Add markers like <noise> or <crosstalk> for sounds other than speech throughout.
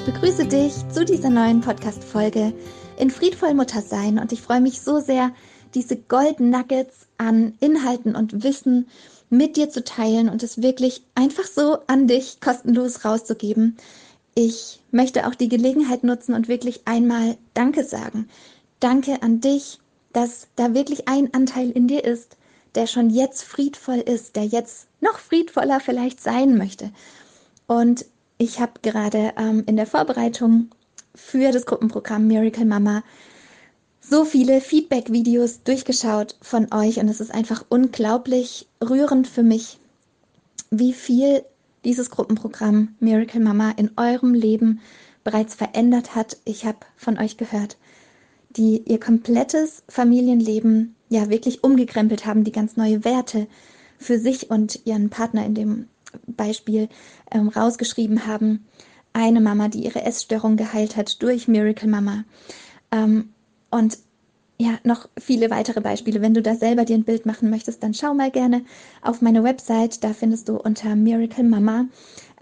Ich begrüße dich zu dieser neuen Podcast-Folge in Friedvoll Muttersein und ich freue mich so sehr, diese Golden Nuggets an Inhalten und Wissen mit dir zu teilen und es wirklich einfach so an dich kostenlos rauszugeben. Ich möchte auch die Gelegenheit nutzen und wirklich einmal Danke sagen. Danke an dich, dass da wirklich ein Anteil in dir ist, der schon jetzt friedvoll ist, der jetzt noch friedvoller vielleicht sein möchte. Und ich habe gerade ähm, in der Vorbereitung für das Gruppenprogramm Miracle Mama so viele Feedback-Videos durchgeschaut von euch und es ist einfach unglaublich rührend für mich, wie viel dieses Gruppenprogramm Miracle Mama in eurem Leben bereits verändert hat. Ich habe von euch gehört, die ihr komplettes Familienleben ja wirklich umgekrempelt haben, die ganz neue Werte für sich und ihren Partner in dem Beispiel ähm, rausgeschrieben haben. Eine Mama, die ihre Essstörung geheilt hat durch Miracle Mama. Ähm, und ja, noch viele weitere Beispiele. Wenn du da selber dir ein Bild machen möchtest, dann schau mal gerne auf meine Website. Da findest du unter Miracle Mama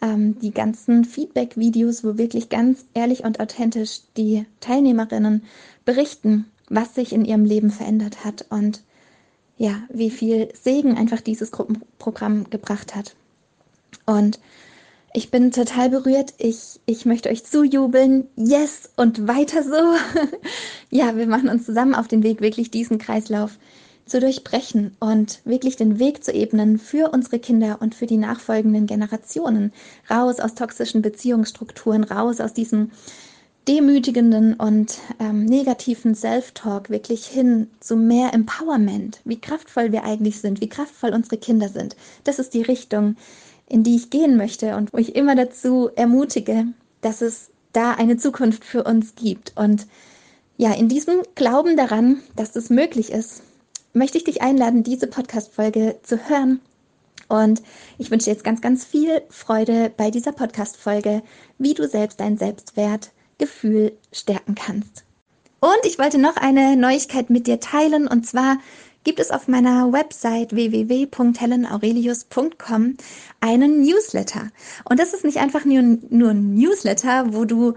ähm, die ganzen Feedback-Videos, wo wirklich ganz ehrlich und authentisch die Teilnehmerinnen berichten, was sich in ihrem Leben verändert hat und ja, wie viel Segen einfach dieses Gruppenprogramm gebracht hat. Und ich bin total berührt. Ich, ich möchte euch zujubeln. Yes und weiter so. <laughs> ja, wir machen uns zusammen auf den Weg, wirklich diesen Kreislauf zu durchbrechen und wirklich den Weg zu ebnen für unsere Kinder und für die nachfolgenden Generationen. Raus aus toxischen Beziehungsstrukturen, raus aus diesem demütigenden und ähm, negativen Self-Talk wirklich hin zu mehr Empowerment, wie kraftvoll wir eigentlich sind, wie kraftvoll unsere Kinder sind. Das ist die Richtung, in die ich gehen möchte und wo ich immer dazu ermutige, dass es da eine Zukunft für uns gibt. Und ja, in diesem Glauben daran, dass das möglich ist, möchte ich dich einladen, diese Podcast-Folge zu hören. Und ich wünsche dir jetzt ganz, ganz viel Freude bei dieser Podcast-Folge, wie du selbst dein Selbstwertgefühl stärken kannst. Und ich wollte noch eine Neuigkeit mit dir teilen, und zwar gibt es auf meiner Website www.helenaurelius.com einen Newsletter. Und das ist nicht einfach nur, nur ein Newsletter, wo du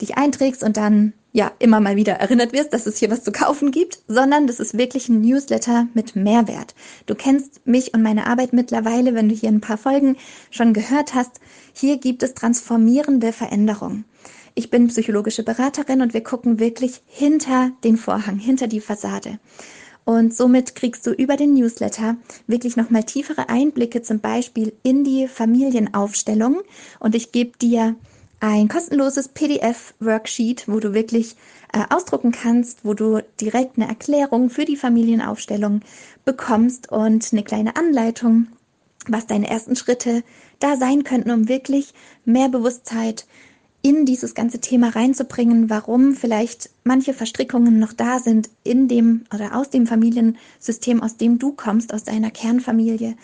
dich einträgst und dann ja immer mal wieder erinnert wirst, dass es hier was zu kaufen gibt, sondern das ist wirklich ein Newsletter mit Mehrwert. Du kennst mich und meine Arbeit mittlerweile, wenn du hier ein paar Folgen schon gehört hast. Hier gibt es transformierende Veränderungen. Ich bin psychologische Beraterin und wir gucken wirklich hinter den Vorhang, hinter die Fassade. Und somit kriegst du über den Newsletter wirklich nochmal tiefere Einblicke, zum Beispiel in die Familienaufstellung. Und ich gebe dir ein kostenloses PDF-Worksheet, wo du wirklich äh, ausdrucken kannst, wo du direkt eine Erklärung für die Familienaufstellung bekommst und eine kleine Anleitung, was deine ersten Schritte da sein könnten, um wirklich mehr Bewusstheit in dieses ganze Thema reinzubringen, warum vielleicht manche Verstrickungen noch da sind in dem oder aus dem Familiensystem, aus dem du kommst, aus deiner Kernfamilie.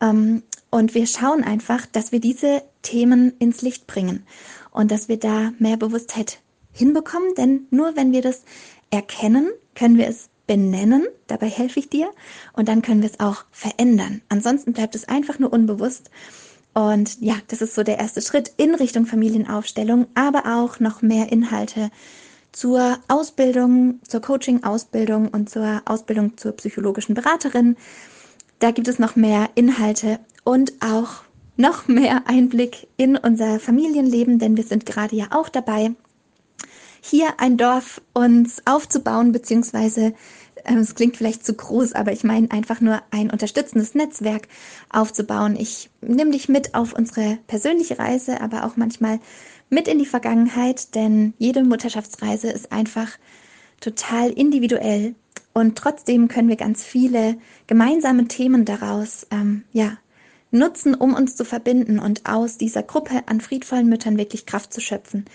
Ähm, und wir schauen einfach, dass wir diese Themen ins Licht bringen und dass wir da mehr Bewusstheit hinbekommen, denn nur wenn wir das erkennen, können wir es benennen, dabei helfe ich dir, und dann können wir es auch verändern. Ansonsten bleibt es einfach nur unbewusst und ja, das ist so der erste Schritt in Richtung Familienaufstellung, aber auch noch mehr Inhalte zur Ausbildung, zur Coaching-Ausbildung und zur Ausbildung zur psychologischen Beraterin. Da gibt es noch mehr Inhalte und auch noch mehr Einblick in unser Familienleben, denn wir sind gerade ja auch dabei, hier ein Dorf uns aufzubauen, beziehungsweise es klingt vielleicht zu groß, aber ich meine einfach nur ein unterstützendes Netzwerk aufzubauen. Ich nehme dich mit auf unsere persönliche Reise, aber auch manchmal mit in die Vergangenheit, denn jede Mutterschaftsreise ist einfach total individuell und trotzdem können wir ganz viele gemeinsame Themen daraus ähm, ja nutzen, um uns zu verbinden und aus dieser Gruppe an friedvollen Müttern wirklich Kraft zu schöpfen.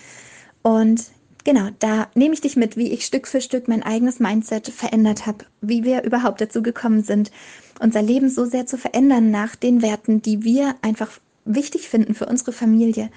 Und genau, da nehme ich dich mit, wie ich Stück für Stück mein eigenes Mindset verändert habe, wie wir überhaupt dazu gekommen sind, unser Leben so sehr zu verändern nach den Werten, die wir einfach wichtig finden für unsere Familie.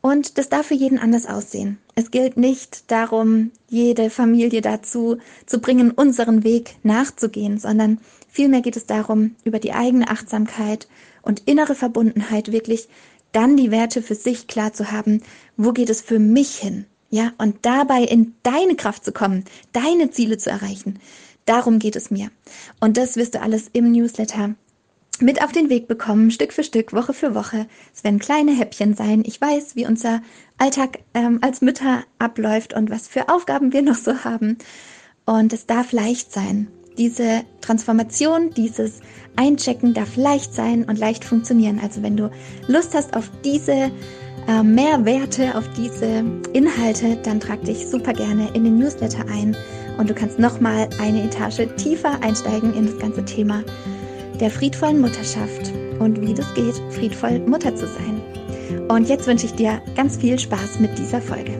Und das darf für jeden anders aussehen. Es gilt nicht darum, jede Familie dazu zu bringen, unseren Weg nachzugehen, sondern vielmehr geht es darum, über die eigene Achtsamkeit und innere Verbundenheit wirklich dann die Werte für sich klar zu haben, wo geht es für mich hin? Ja, und dabei in deine Kraft zu kommen, deine Ziele zu erreichen. Darum geht es mir. Und das wirst du alles im Newsletter mit auf den Weg bekommen, Stück für Stück, Woche für Woche. Es werden kleine Häppchen sein. Ich weiß, wie unser Alltag ähm, als Mütter abläuft und was für Aufgaben wir noch so haben. Und es darf leicht sein. Diese Transformation, dieses Einchecken darf leicht sein und leicht funktionieren. Also wenn du Lust hast auf diese äh, Mehrwerte, auf diese Inhalte, dann trag dich super gerne in den Newsletter ein und du kannst nochmal eine Etage tiefer einsteigen in das ganze Thema der friedvollen Mutterschaft und wie das geht, friedvoll Mutter zu sein. Und jetzt wünsche ich dir ganz viel Spaß mit dieser Folge.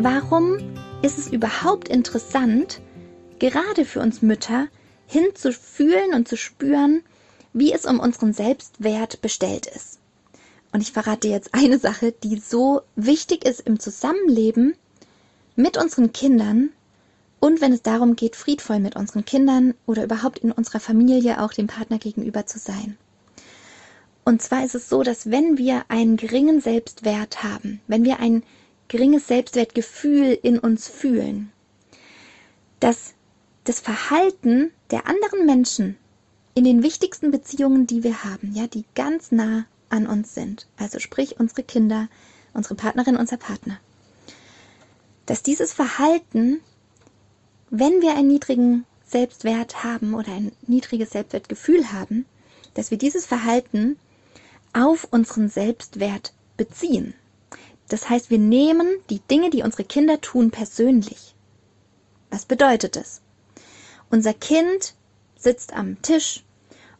Warum ist es überhaupt interessant, gerade für uns Mütter, hinzufühlen und zu spüren, wie es um unseren Selbstwert bestellt ist? Und ich verrate dir jetzt eine Sache, die so wichtig ist im Zusammenleben mit unseren Kindern und wenn es darum geht, friedvoll mit unseren Kindern oder überhaupt in unserer Familie auch dem Partner gegenüber zu sein. Und zwar ist es so, dass wenn wir einen geringen Selbstwert haben, wenn wir ein geringes Selbstwertgefühl in uns fühlen, dass das Verhalten der anderen Menschen in den wichtigsten Beziehungen, die wir haben, ja, die ganz nah an uns sind, also sprich unsere Kinder, unsere Partnerin, unser Partner, dass dieses Verhalten wenn wir einen niedrigen Selbstwert haben oder ein niedriges Selbstwertgefühl haben, dass wir dieses Verhalten auf unseren Selbstwert beziehen. Das heißt, wir nehmen die Dinge, die unsere Kinder tun, persönlich. Was bedeutet das? Unser Kind sitzt am Tisch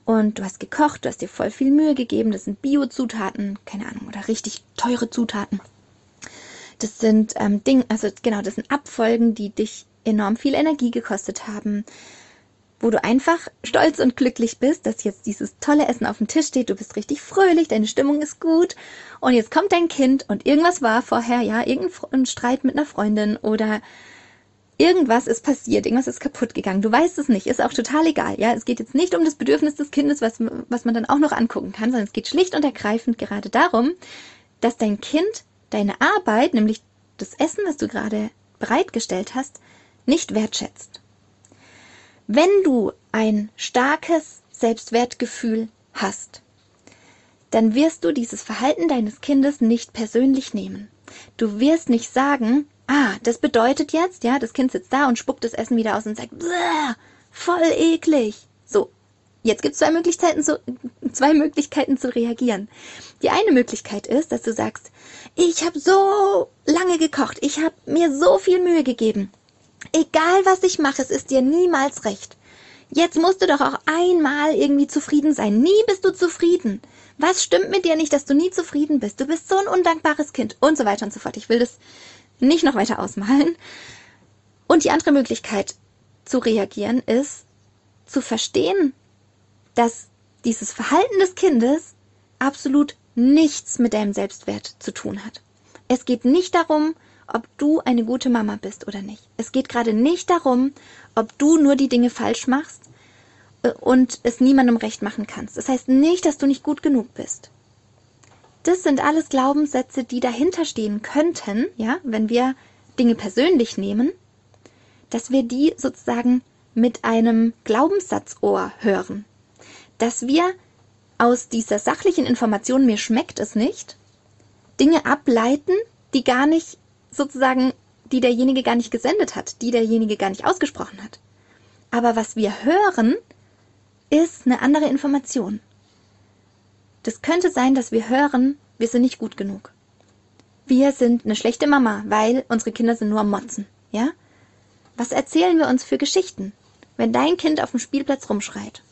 und du hast gekocht, du hast dir voll viel Mühe gegeben, das sind Bio-Zutaten, keine Ahnung, oder richtig teure Zutaten. Das sind ähm, Dinge, also genau, das sind Abfolgen, die dich enorm viel Energie gekostet haben, wo du einfach stolz und glücklich bist, dass jetzt dieses tolle Essen auf dem Tisch steht, du bist richtig fröhlich, deine Stimmung ist gut und jetzt kommt dein Kind und irgendwas war vorher, ja, irgendein Streit mit einer Freundin oder irgendwas ist passiert, irgendwas ist kaputt gegangen. Du weißt es nicht, ist auch total egal, ja. Es geht jetzt nicht um das Bedürfnis des Kindes, was, was man dann auch noch angucken kann, sondern es geht schlicht und ergreifend gerade darum, dass dein Kind deine Arbeit, nämlich das Essen, was du gerade bereitgestellt hast, nicht wertschätzt. Wenn du ein starkes Selbstwertgefühl hast, dann wirst du dieses Verhalten deines Kindes nicht persönlich nehmen. Du wirst nicht sagen, ah, das bedeutet jetzt, ja, das Kind sitzt da und spuckt das Essen wieder aus und sagt, voll eklig. So, jetzt gibt es zwei Möglichkeiten, zu, <laughs> zwei Möglichkeiten zu reagieren. Die eine Möglichkeit ist, dass du sagst, ich habe so lange gekocht, ich habe mir so viel Mühe gegeben. Egal was ich mache, es ist dir niemals recht. Jetzt musst du doch auch einmal irgendwie zufrieden sein. Nie bist du zufrieden. Was stimmt mit dir nicht, dass du nie zufrieden bist? Du bist so ein undankbares Kind und so weiter und so fort. Ich will das nicht noch weiter ausmalen. Und die andere Möglichkeit zu reagieren ist, zu verstehen, dass dieses Verhalten des Kindes absolut nichts mit deinem Selbstwert zu tun hat. Es geht nicht darum, ob du eine gute Mama bist oder nicht. Es geht gerade nicht darum, ob du nur die Dinge falsch machst äh, und es niemandem recht machen kannst. Das heißt nicht, dass du nicht gut genug bist. Das sind alles Glaubenssätze, die dahinter stehen könnten, ja, wenn wir Dinge persönlich nehmen, dass wir die sozusagen mit einem Glaubenssatzohr hören. Dass wir aus dieser sachlichen Information, mir schmeckt es nicht, Dinge ableiten, die gar nicht sozusagen, die derjenige gar nicht gesendet hat, die derjenige gar nicht ausgesprochen hat. Aber was wir hören, ist eine andere Information. Das könnte sein, dass wir hören, wir sind nicht gut genug. Wir sind eine schlechte Mama, weil unsere Kinder sind nur am Motzen, ja? Was erzählen wir uns für Geschichten? wenn dein Kind auf dem Spielplatz rumschreit,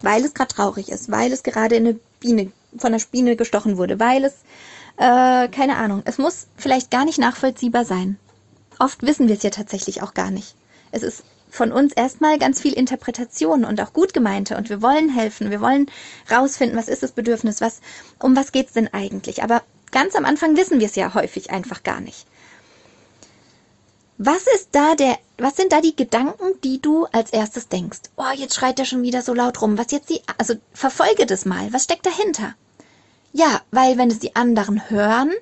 weil es gerade traurig ist, weil es gerade in eine Biene, von einer Biene gestochen wurde, weil es, äh, keine Ahnung, es muss vielleicht gar nicht nachvollziehbar sein. Oft wissen wir es ja tatsächlich auch gar nicht. Es ist von uns erstmal ganz viel Interpretation und auch gut gemeinte und wir wollen helfen, wir wollen rausfinden, was ist das Bedürfnis, was, um was geht's denn eigentlich. Aber ganz am Anfang wissen wir es ja häufig einfach gar nicht. Was ist da der, was sind da die Gedanken, die du als erstes denkst? Oh, jetzt schreit er schon wieder so laut rum. Was jetzt die, also verfolge das mal. Was steckt dahinter? Ja, weil wenn es die anderen hören,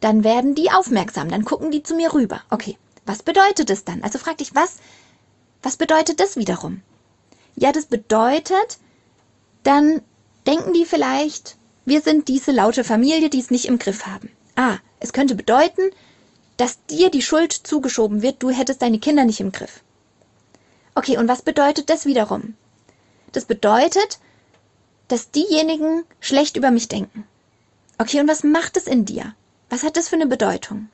dann werden die aufmerksam, dann gucken die zu mir rüber. Okay, was bedeutet es dann? Also frag dich, was, was bedeutet das wiederum? Ja, das bedeutet, dann denken die vielleicht, wir sind diese laute Familie, die es nicht im Griff haben. Ah, es könnte bedeuten, dass dir die Schuld zugeschoben wird, du hättest deine Kinder nicht im Griff. Okay, und was bedeutet das wiederum? Das bedeutet, dass diejenigen schlecht über mich denken. Okay, und was macht es in dir? Was hat das für eine Bedeutung?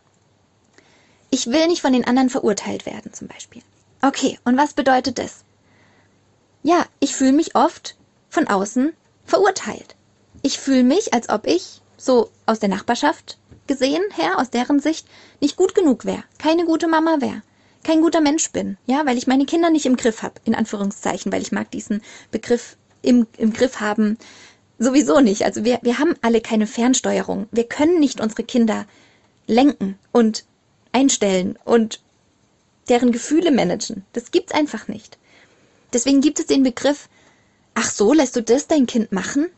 Ich will nicht von den anderen verurteilt werden, zum Beispiel. Okay, und was bedeutet das? Ja, ich fühle mich oft von außen verurteilt. Ich fühle mich, als ob ich, so aus der Nachbarschaft gesehen her, aus deren Sicht, nicht gut genug wäre, keine gute Mama wäre, kein guter Mensch bin, ja, weil ich meine Kinder nicht im Griff habe, in Anführungszeichen, weil ich mag diesen Begriff im, im Griff haben sowieso nicht. Also wir, wir haben alle keine Fernsteuerung. Wir können nicht unsere Kinder lenken und einstellen und deren Gefühle managen. Das gibt's einfach nicht. Deswegen gibt es den Begriff, ach so, lässt du das dein Kind machen?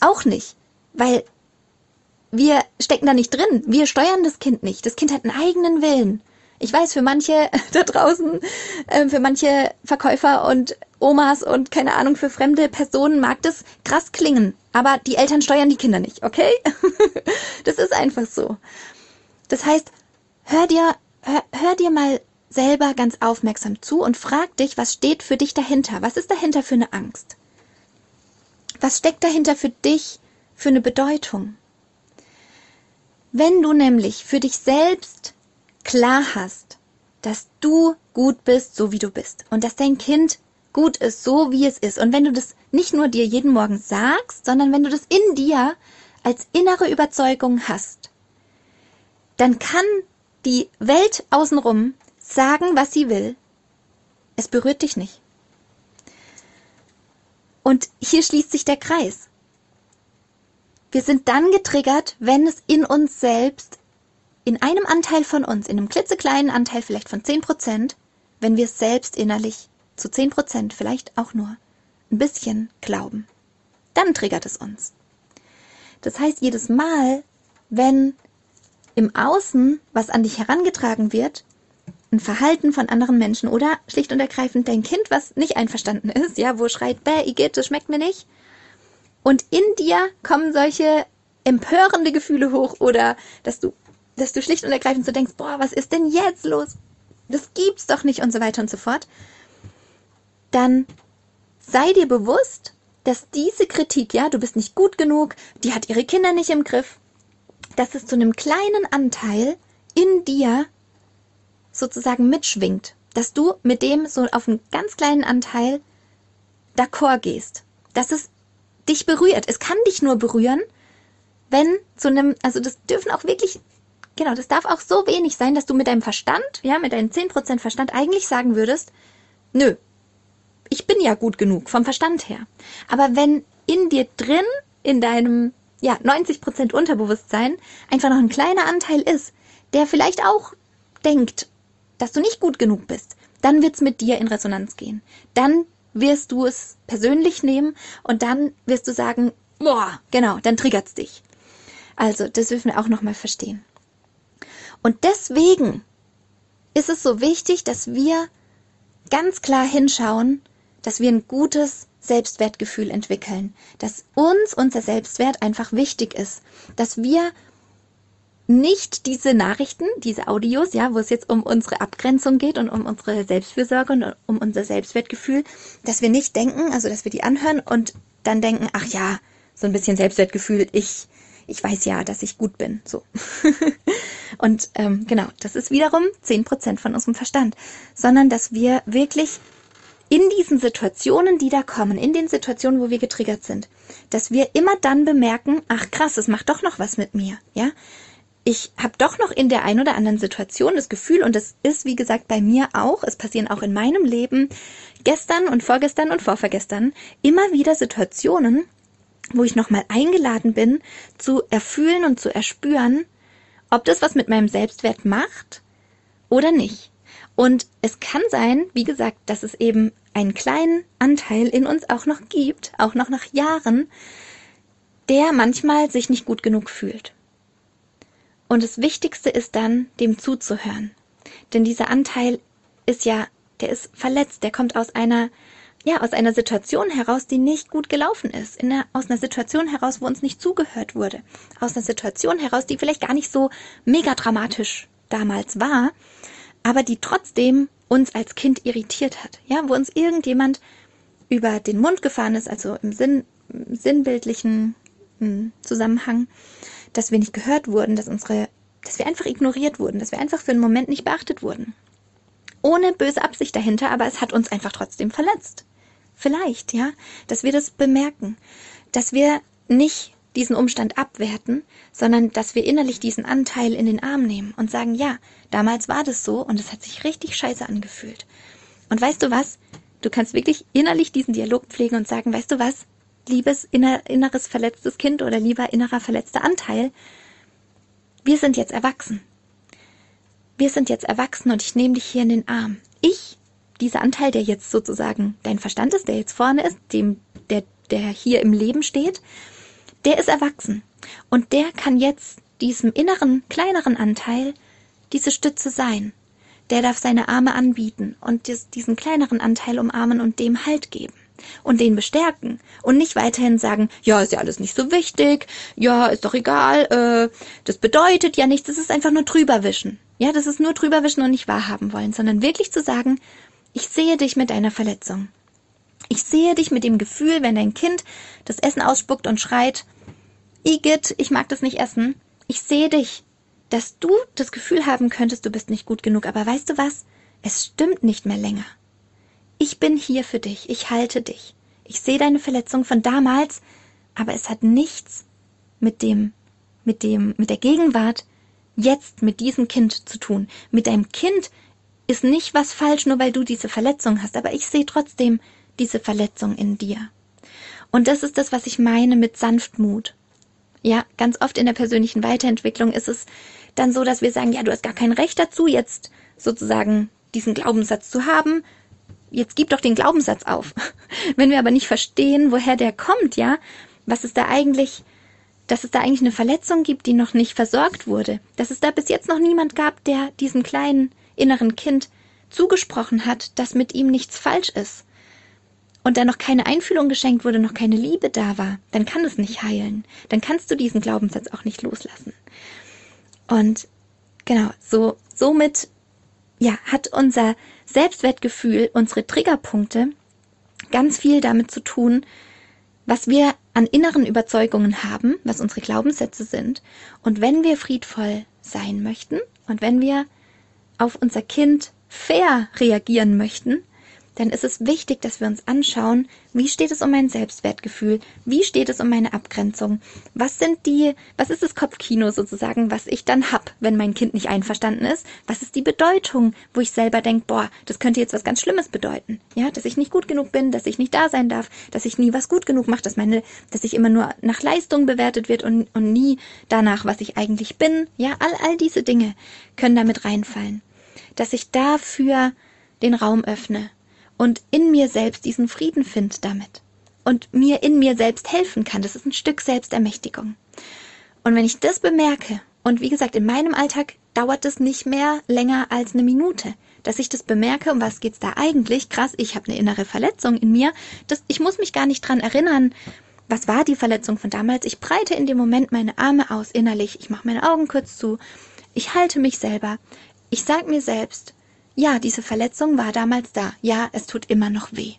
Auch nicht. Weil wir stecken da nicht drin. Wir steuern das Kind nicht. Das Kind hat einen eigenen Willen. Ich weiß, für manche <laughs> da draußen, äh, für manche Verkäufer und Omas und keine Ahnung, für fremde Personen mag das krass klingen. Aber die Eltern steuern die Kinder nicht, okay? <laughs> das ist einfach so. Das heißt, hör dir, hör, hör dir mal selber ganz aufmerksam zu und frag dich, was steht für dich dahinter? Was ist dahinter für eine Angst? Was steckt dahinter für dich für eine Bedeutung? Wenn du nämlich für dich selbst klar hast, dass du gut bist, so wie du bist und dass dein Kind gut ist, so wie es ist und wenn du das nicht nur dir jeden Morgen sagst, sondern wenn du das in dir als innere Überzeugung hast, dann kann die Welt außenrum sagen, was sie will. Es berührt dich nicht. Und hier schließt sich der Kreis. Wir sind dann getriggert, wenn es in uns selbst, in einem Anteil von uns, in einem klitzekleinen Anteil vielleicht von 10 Prozent, wenn wir es selbst innerlich zu 10 Prozent vielleicht auch nur ein bisschen glauben. Dann triggert es uns. Das heißt, jedes Mal, wenn im Außen was an dich herangetragen wird, ein Verhalten von anderen Menschen oder schlicht und ergreifend dein Kind, was nicht einverstanden ist, ja, wo schreit, bäh, Igitt, das schmeckt mir nicht, und in dir kommen solche empörende Gefühle hoch oder dass du, dass du schlicht und ergreifend so denkst, boah, was ist denn jetzt los? Das gibt's doch nicht und so weiter und so fort. Dann sei dir bewusst, dass diese Kritik, ja, du bist nicht gut genug, die hat ihre Kinder nicht im Griff, dass es zu einem kleinen Anteil in dir sozusagen mitschwingt, dass du mit dem so auf einen ganz kleinen Anteil d'accord gehst, dass es dich berührt. Es kann dich nur berühren, wenn zu einem, also das dürfen auch wirklich, genau, das darf auch so wenig sein, dass du mit deinem Verstand, ja, mit deinem 10% Verstand eigentlich sagen würdest, nö, ich bin ja gut genug vom Verstand her. Aber wenn in dir drin, in deinem, ja, 90% Unterbewusstsein einfach noch ein kleiner Anteil ist, der vielleicht auch denkt, dass du nicht gut genug bist, dann wird's mit dir in Resonanz gehen. Dann wirst du es persönlich nehmen und dann wirst du sagen, boah, genau, dann triggert's dich. Also, das dürfen wir auch nochmal verstehen. Und deswegen ist es so wichtig, dass wir ganz klar hinschauen, dass wir ein gutes Selbstwertgefühl entwickeln, dass uns unser Selbstwert einfach wichtig ist, dass wir nicht diese Nachrichten, diese Audios, ja, wo es jetzt um unsere Abgrenzung geht und um unsere Selbstfürsorge und um unser Selbstwertgefühl, dass wir nicht denken, also dass wir die anhören und dann denken, ach ja, so ein bisschen Selbstwertgefühl, ich, ich weiß ja, dass ich gut bin, so. <laughs> und ähm, genau, das ist wiederum zehn Prozent von unserem Verstand, sondern dass wir wirklich in diesen Situationen, die da kommen, in den Situationen, wo wir getriggert sind, dass wir immer dann bemerken, ach krass, es macht doch noch was mit mir, ja? Ich habe doch noch in der ein oder anderen Situation das Gefühl, und das ist, wie gesagt, bei mir auch, es passieren auch in meinem Leben gestern und vorgestern und vorvergestern immer wieder Situationen, wo ich nochmal eingeladen bin, zu erfühlen und zu erspüren, ob das was mit meinem Selbstwert macht oder nicht. Und es kann sein, wie gesagt, dass es eben einen kleinen Anteil in uns auch noch gibt, auch noch nach Jahren, der manchmal sich nicht gut genug fühlt. Und das Wichtigste ist dann, dem zuzuhören. Denn dieser Anteil ist ja, der ist verletzt, der kommt aus einer, ja, aus einer Situation heraus, die nicht gut gelaufen ist. Einer, aus einer Situation heraus, wo uns nicht zugehört wurde. Aus einer Situation heraus, die vielleicht gar nicht so mega dramatisch damals war, aber die trotzdem uns als Kind irritiert hat. Ja, wo uns irgendjemand über den Mund gefahren ist, also im Sinn, sinnbildlichen hm, Zusammenhang, dass wir nicht gehört wurden, dass unsere, dass wir einfach ignoriert wurden, dass wir einfach für einen Moment nicht beachtet wurden. Ohne böse Absicht dahinter, aber es hat uns einfach trotzdem verletzt. Vielleicht, ja, dass wir das bemerken, dass wir nicht diesen Umstand abwerten, sondern dass wir innerlich diesen Anteil in den Arm nehmen und sagen, ja, damals war das so und es hat sich richtig scheiße angefühlt. Und weißt du was? Du kannst wirklich innerlich diesen Dialog pflegen und sagen, weißt du was? Liebes inner, inneres verletztes Kind oder lieber innerer verletzter Anteil, wir sind jetzt erwachsen. Wir sind jetzt erwachsen und ich nehme dich hier in den Arm. Ich, dieser Anteil, der jetzt sozusagen dein Verstand ist, der jetzt vorne ist, dem, der, der hier im Leben steht, der ist erwachsen. Und der kann jetzt diesem inneren, kleineren Anteil diese Stütze sein. Der darf seine Arme anbieten und diesen kleineren Anteil umarmen und dem Halt geben und den bestärken und nicht weiterhin sagen, ja, ist ja alles nicht so wichtig, ja, ist doch egal, äh, das bedeutet ja nichts, das ist einfach nur drüberwischen. Ja, das ist nur drüberwischen und nicht wahrhaben wollen, sondern wirklich zu sagen, ich sehe dich mit deiner Verletzung. Ich sehe dich mit dem Gefühl, wenn dein Kind das Essen ausspuckt und schreit, Igitt, ich mag das nicht essen. Ich sehe dich, dass du das Gefühl haben könntest, du bist nicht gut genug. Aber weißt du was? Es stimmt nicht mehr länger. Ich bin hier für dich. Ich halte dich. Ich sehe deine Verletzung von damals, aber es hat nichts mit dem, mit dem, mit der Gegenwart jetzt mit diesem Kind zu tun. Mit deinem Kind ist nicht was falsch, nur weil du diese Verletzung hast, aber ich sehe trotzdem diese Verletzung in dir. Und das ist das, was ich meine mit Sanftmut. Ja, ganz oft in der persönlichen Weiterentwicklung ist es dann so, dass wir sagen, ja, du hast gar kein Recht dazu, jetzt sozusagen diesen Glaubenssatz zu haben. Jetzt gib doch den Glaubenssatz auf. <laughs> Wenn wir aber nicht verstehen, woher der kommt, ja, was ist da eigentlich, dass es da eigentlich eine Verletzung gibt, die noch nicht versorgt wurde, dass es da bis jetzt noch niemand gab, der diesem kleinen inneren Kind zugesprochen hat, dass mit ihm nichts falsch ist, und da noch keine Einfühlung geschenkt wurde, noch keine Liebe da war, dann kann es nicht heilen. Dann kannst du diesen Glaubenssatz auch nicht loslassen. Und genau, so, somit, ja, hat unser Selbstwertgefühl, unsere Triggerpunkte ganz viel damit zu tun, was wir an inneren Überzeugungen haben, was unsere Glaubenssätze sind. Und wenn wir friedvoll sein möchten und wenn wir auf unser Kind fair reagieren möchten, dann ist es wichtig, dass wir uns anschauen, wie steht es um mein Selbstwertgefühl, wie steht es um meine Abgrenzung, was sind die, was ist das Kopfkino sozusagen, was ich dann hab, wenn mein Kind nicht einverstanden ist, was ist die Bedeutung, wo ich selber denke, boah, das könnte jetzt was ganz Schlimmes bedeuten, ja, dass ich nicht gut genug bin, dass ich nicht da sein darf, dass ich nie was gut genug mache, dass meine, dass ich immer nur nach Leistung bewertet wird und, und nie danach, was ich eigentlich bin, ja, all, all diese Dinge können damit reinfallen, dass ich dafür den Raum öffne und in mir selbst diesen Frieden finde damit und mir in mir selbst helfen kann. Das ist ein Stück Selbstermächtigung. Und wenn ich das bemerke, und wie gesagt, in meinem Alltag dauert es nicht mehr länger als eine Minute, dass ich das bemerke, um was geht's da eigentlich? Krass, ich habe eine innere Verletzung in mir. Das, ich muss mich gar nicht dran erinnern, was war die Verletzung von damals. Ich breite in dem Moment meine Arme aus innerlich. Ich mache meine Augen kurz zu. Ich halte mich selber. Ich sag mir selbst, ja, diese Verletzung war damals da. Ja, es tut immer noch weh.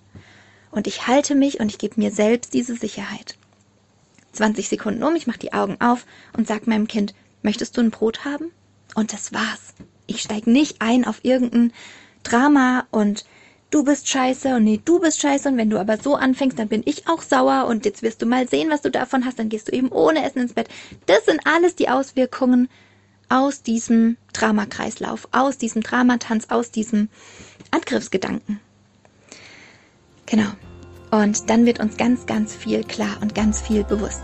Und ich halte mich und ich gebe mir selbst diese Sicherheit. 20 Sekunden um, ich mache die Augen auf und sag meinem Kind, möchtest du ein Brot haben? Und das war's. Ich steige nicht ein auf irgendein Drama und du bist scheiße und nee, du bist scheiße und wenn du aber so anfängst, dann bin ich auch sauer und jetzt wirst du mal sehen, was du davon hast, dann gehst du eben ohne Essen ins Bett. Das sind alles die Auswirkungen aus diesem Dramakreislauf, aus diesem Dramatanz, aus diesem Angriffsgedanken. Genau. Und dann wird uns ganz, ganz viel klar und ganz viel bewusst.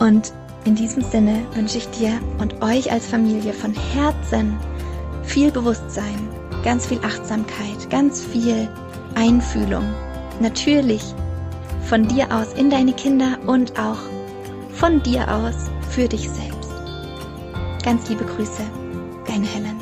Und in diesem Sinne wünsche ich dir und euch als Familie von Herzen viel Bewusstsein, ganz viel Achtsamkeit, ganz viel Einfühlung. Natürlich von dir aus in deine Kinder und auch von dir aus für dich selbst. Ganz liebe Grüße, deine Helen.